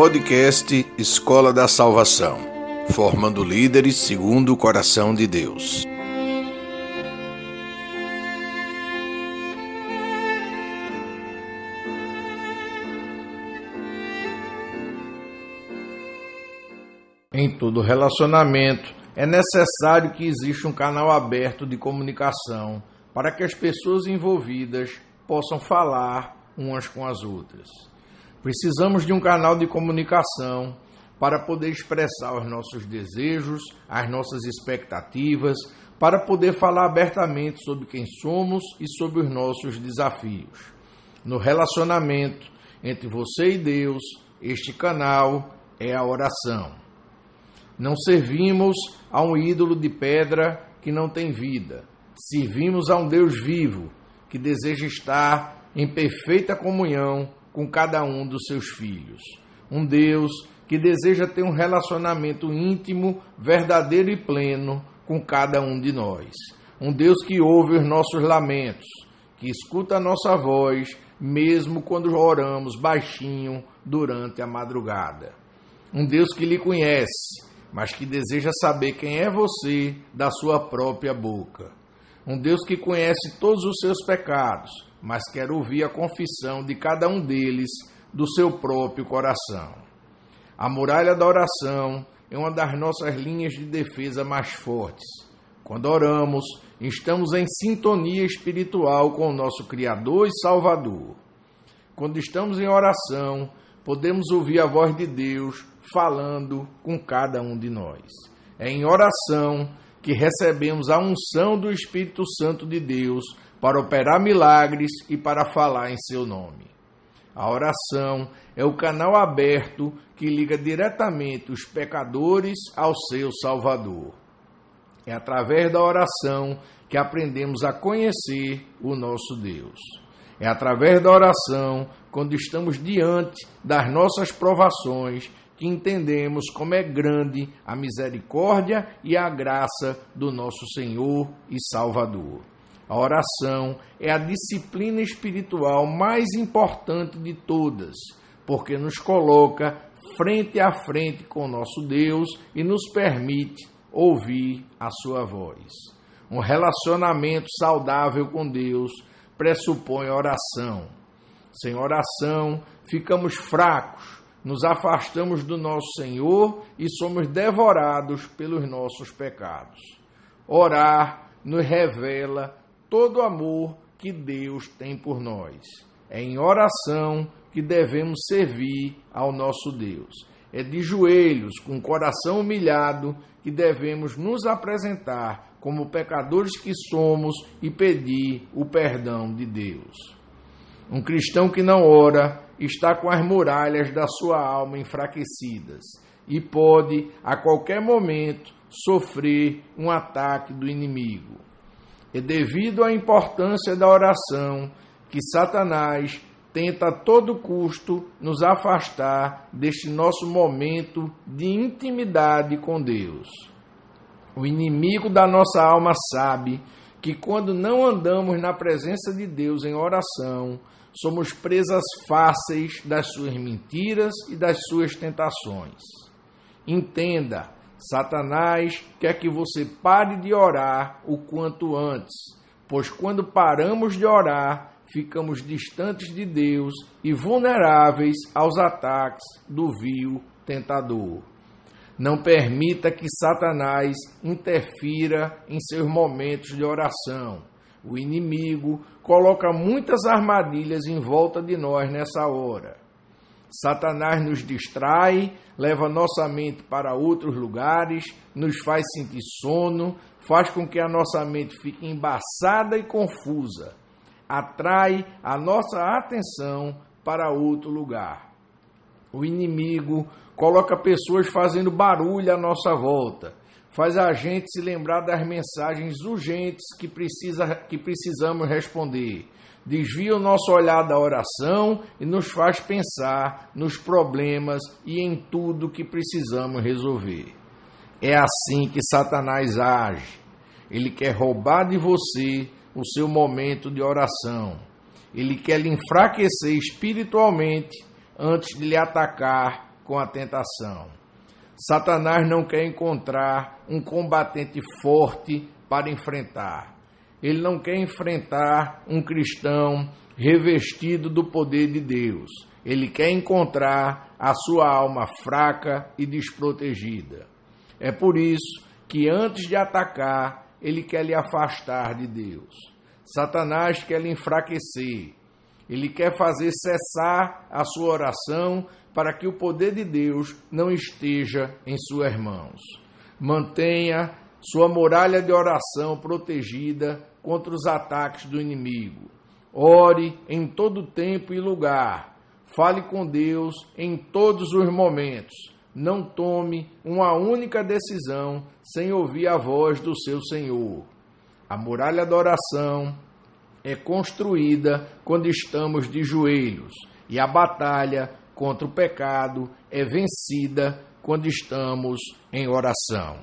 Podcast Escola da Salvação, formando líderes segundo o coração de Deus. Em todo relacionamento, é necessário que exista um canal aberto de comunicação para que as pessoas envolvidas possam falar umas com as outras. Precisamos de um canal de comunicação para poder expressar os nossos desejos, as nossas expectativas, para poder falar abertamente sobre quem somos e sobre os nossos desafios. No relacionamento entre você e Deus, este canal é a oração. Não servimos a um ídolo de pedra que não tem vida. Servimos a um Deus vivo que deseja estar em perfeita comunhão com cada um dos seus filhos. Um Deus que deseja ter um relacionamento íntimo, verdadeiro e pleno com cada um de nós. Um Deus que ouve os nossos lamentos, que escuta a nossa voz, mesmo quando oramos baixinho durante a madrugada. Um Deus que lhe conhece, mas que deseja saber quem é você da sua própria boca. Um Deus que conhece todos os seus pecados, mas quer ouvir a confissão de cada um deles do seu próprio coração. A muralha da oração é uma das nossas linhas de defesa mais fortes. Quando oramos, estamos em sintonia espiritual com o nosso Criador e Salvador. Quando estamos em oração, podemos ouvir a voz de Deus falando com cada um de nós. É em oração que recebemos a unção do Espírito Santo de Deus para operar milagres e para falar em seu nome. A oração é o canal aberto que liga diretamente os pecadores ao seu Salvador. É através da oração que aprendemos a conhecer o nosso Deus. É através da oração, quando estamos diante das nossas provações, que entendemos como é grande a misericórdia e a graça do nosso Senhor e Salvador. A oração é a disciplina espiritual mais importante de todas, porque nos coloca frente a frente com nosso Deus e nos permite ouvir a sua voz. Um relacionamento saudável com Deus pressupõe oração. Sem oração, ficamos fracos, nos afastamos do nosso Senhor e somos devorados pelos nossos pecados. Orar nos revela todo o amor que Deus tem por nós. É em oração que devemos servir ao nosso Deus. É de joelhos, com o coração humilhado, que devemos nos apresentar como pecadores que somos e pedir o perdão de Deus. Um cristão que não ora está com as muralhas da sua alma enfraquecidas e pode, a qualquer momento, sofrer um ataque do inimigo. É devido à importância da oração que Satanás tenta a todo custo nos afastar deste nosso momento de intimidade com Deus. O inimigo da nossa alma sabe que quando não andamos na presença de Deus em oração, somos presas fáceis das suas mentiras e das suas tentações. Entenda, Satanás quer que você pare de orar o quanto antes, pois quando paramos de orar, ficamos distantes de Deus e vulneráveis aos ataques do vil tentador. Não permita que Satanás interfira em seus momentos de oração. O inimigo coloca muitas armadilhas em volta de nós nessa hora. Satanás nos distrai, leva nossa mente para outros lugares, nos faz sentir sono, faz com que a nossa mente fique embaçada e confusa, atrai a nossa atenção para outro lugar. O inimigo coloca pessoas fazendo barulho à nossa volta, faz a gente se lembrar das mensagens urgentes que, precisa, que precisamos responder desvia o nosso olhar da oração e nos faz pensar nos problemas e em tudo que precisamos resolver. É assim que Satanás age. Ele quer roubar de você o seu momento de oração. Ele quer lhe enfraquecer espiritualmente antes de lhe atacar com a tentação. Satanás não quer encontrar um combatente forte para enfrentar. Ele não quer enfrentar um cristão revestido do poder de Deus. Ele quer encontrar a sua alma fraca e desprotegida. É por isso que antes de atacar, ele quer lhe afastar de Deus. Satanás quer lhe enfraquecer. Ele quer fazer cessar a sua oração para que o poder de Deus não esteja em suas mãos. Mantenha sua muralha de oração protegida contra os ataques do inimigo. Ore em todo tempo e lugar. Fale com Deus em todos os momentos. Não tome uma única decisão sem ouvir a voz do seu Senhor. A muralha da oração é construída quando estamos de joelhos, e a batalha contra o pecado é vencida quando estamos em oração.